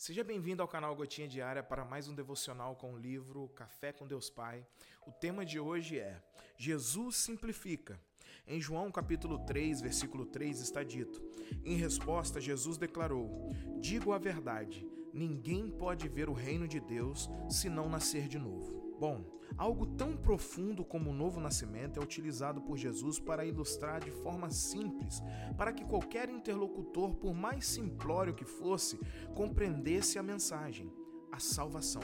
Seja bem-vindo ao canal Gotinha Diária para mais um devocional com o livro Café com Deus Pai. O tema de hoje é Jesus simplifica. Em João capítulo 3, versículo 3 está dito: Em resposta, Jesus declarou: Digo a verdade, ninguém pode ver o reino de Deus se não nascer de novo. Bom, algo tão profundo como o novo nascimento é utilizado por Jesus para ilustrar de forma simples, para que qualquer interlocutor, por mais simplório que fosse, compreendesse a mensagem, a salvação.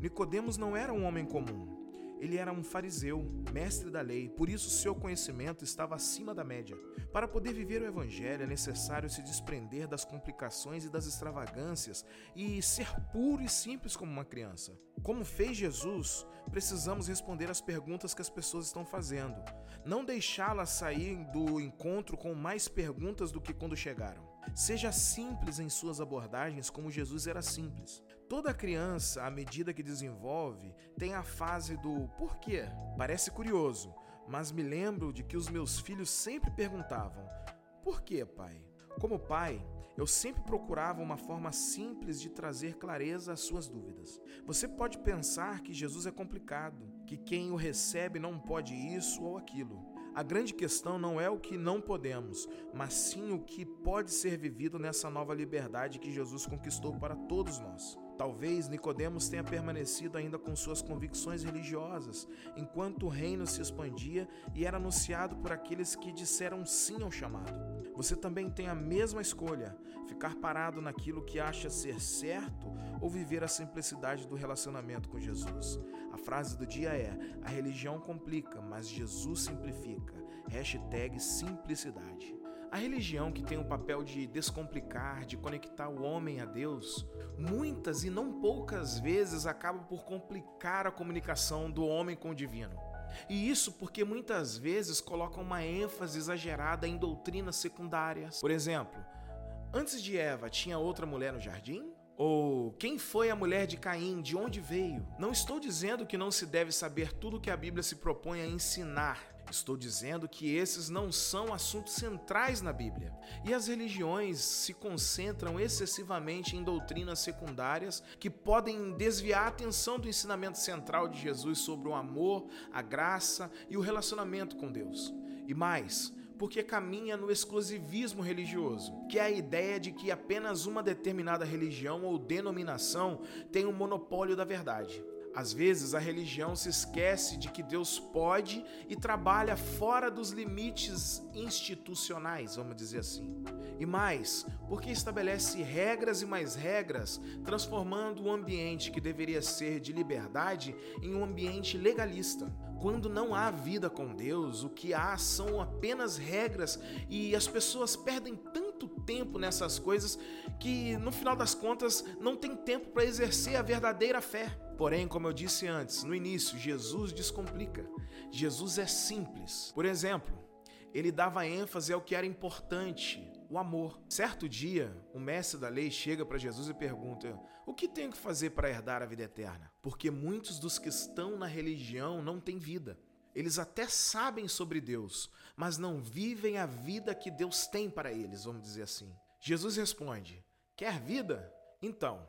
Nicodemos não era um homem comum. Ele era um fariseu, mestre da lei, por isso seu conhecimento estava acima da média. Para poder viver o evangelho é necessário se desprender das complicações e das extravagâncias e ser puro e simples como uma criança. Como fez Jesus, precisamos responder às perguntas que as pessoas estão fazendo, não deixá-las sair do encontro com mais perguntas do que quando chegaram. Seja simples em suas abordagens, como Jesus era simples. Toda criança, à medida que desenvolve, tem a fase do porquê. Parece curioso, mas me lembro de que os meus filhos sempre perguntavam: por que, pai? Como pai, eu sempre procurava uma forma simples de trazer clareza às suas dúvidas. Você pode pensar que Jesus é complicado, que quem o recebe não pode isso ou aquilo. A grande questão não é o que não podemos, mas sim o que pode ser vivido nessa nova liberdade que Jesus conquistou para todos nós. Talvez Nicodemos tenha permanecido ainda com suas convicções religiosas, enquanto o reino se expandia e era anunciado por aqueles que disseram sim ao chamado. Você também tem a mesma escolha: ficar parado naquilo que acha ser certo ou viver a simplicidade do relacionamento com Jesus. A frase do dia é: a religião complica, mas Jesus simplifica. Hashtag simplicidade. A religião que tem o papel de descomplicar, de conectar o homem a Deus, muitas e não poucas vezes acaba por complicar a comunicação do homem com o divino. E isso porque muitas vezes colocam uma ênfase exagerada em doutrinas secundárias. Por exemplo, antes de Eva tinha outra mulher no jardim? Ou quem foi a mulher de Caim? De onde veio? Não estou dizendo que não se deve saber tudo que a Bíblia se propõe a ensinar. Estou dizendo que esses não são assuntos centrais na Bíblia. E as religiões se concentram excessivamente em doutrinas secundárias que podem desviar a atenção do ensinamento central de Jesus sobre o amor, a graça e o relacionamento com Deus. E mais, porque caminha no exclusivismo religioso, que é a ideia de que apenas uma determinada religião ou denominação tem o um monopólio da verdade. Às vezes a religião se esquece de que Deus pode e trabalha fora dos limites institucionais, vamos dizer assim. E mais, porque estabelece regras e mais regras, transformando o ambiente que deveria ser de liberdade em um ambiente legalista. Quando não há vida com Deus, o que há são apenas regras e as pessoas perdem tanto tempo nessas coisas que no final das contas não tem tempo para exercer a verdadeira fé. Porém, como eu disse antes, no início, Jesus descomplica. Jesus é simples. Por exemplo, ele dava ênfase ao que era importante, o amor. Certo dia, o mestre da lei chega para Jesus e pergunta: O que tenho que fazer para herdar a vida eterna? Porque muitos dos que estão na religião não têm vida. Eles até sabem sobre Deus, mas não vivem a vida que Deus tem para eles, vamos dizer assim. Jesus responde: Quer vida? Então,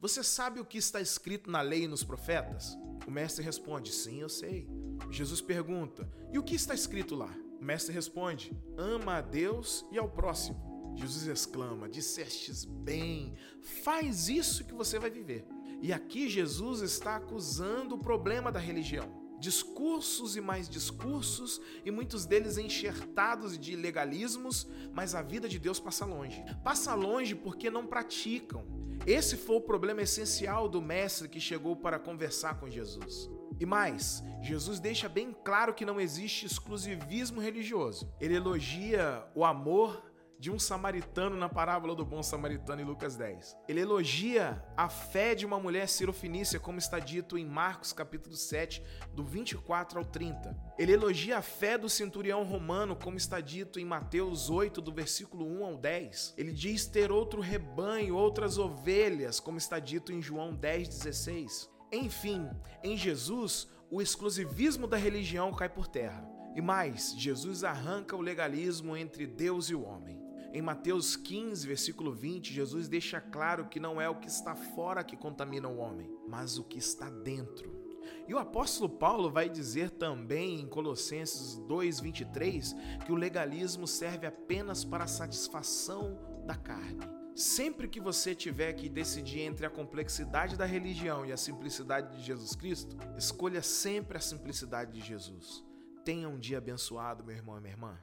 você sabe o que está escrito na lei e nos profetas? O mestre responde: Sim, eu sei. Jesus pergunta: E o que está escrito lá? O mestre responde: Ama a Deus e ao próximo. Jesus exclama: Dissestes bem, faz isso que você vai viver. E aqui Jesus está acusando o problema da religião discursos e mais discursos, e muitos deles enxertados de legalismos, mas a vida de Deus passa longe. Passa longe porque não praticam. Esse foi o problema essencial do mestre que chegou para conversar com Jesus. E mais, Jesus deixa bem claro que não existe exclusivismo religioso. Ele elogia o amor de um samaritano na parábola do bom samaritano em Lucas 10. Ele elogia a fé de uma mulher sirofinícia, como está dito em Marcos capítulo 7, do 24 ao 30. Ele elogia a fé do centurião romano, como está dito em Mateus 8, do versículo 1 ao 10. Ele diz ter outro rebanho, outras ovelhas, como está dito em João 10, 16. Enfim, em Jesus, o exclusivismo da religião cai por terra. E mais, Jesus arranca o legalismo entre Deus e o homem. Em Mateus 15, versículo 20, Jesus deixa claro que não é o que está fora que contamina o homem, mas o que está dentro. E o apóstolo Paulo vai dizer também em Colossenses 2:23 que o legalismo serve apenas para a satisfação da carne. Sempre que você tiver que decidir entre a complexidade da religião e a simplicidade de Jesus Cristo, escolha sempre a simplicidade de Jesus. Tenha um dia abençoado, meu irmão e minha irmã.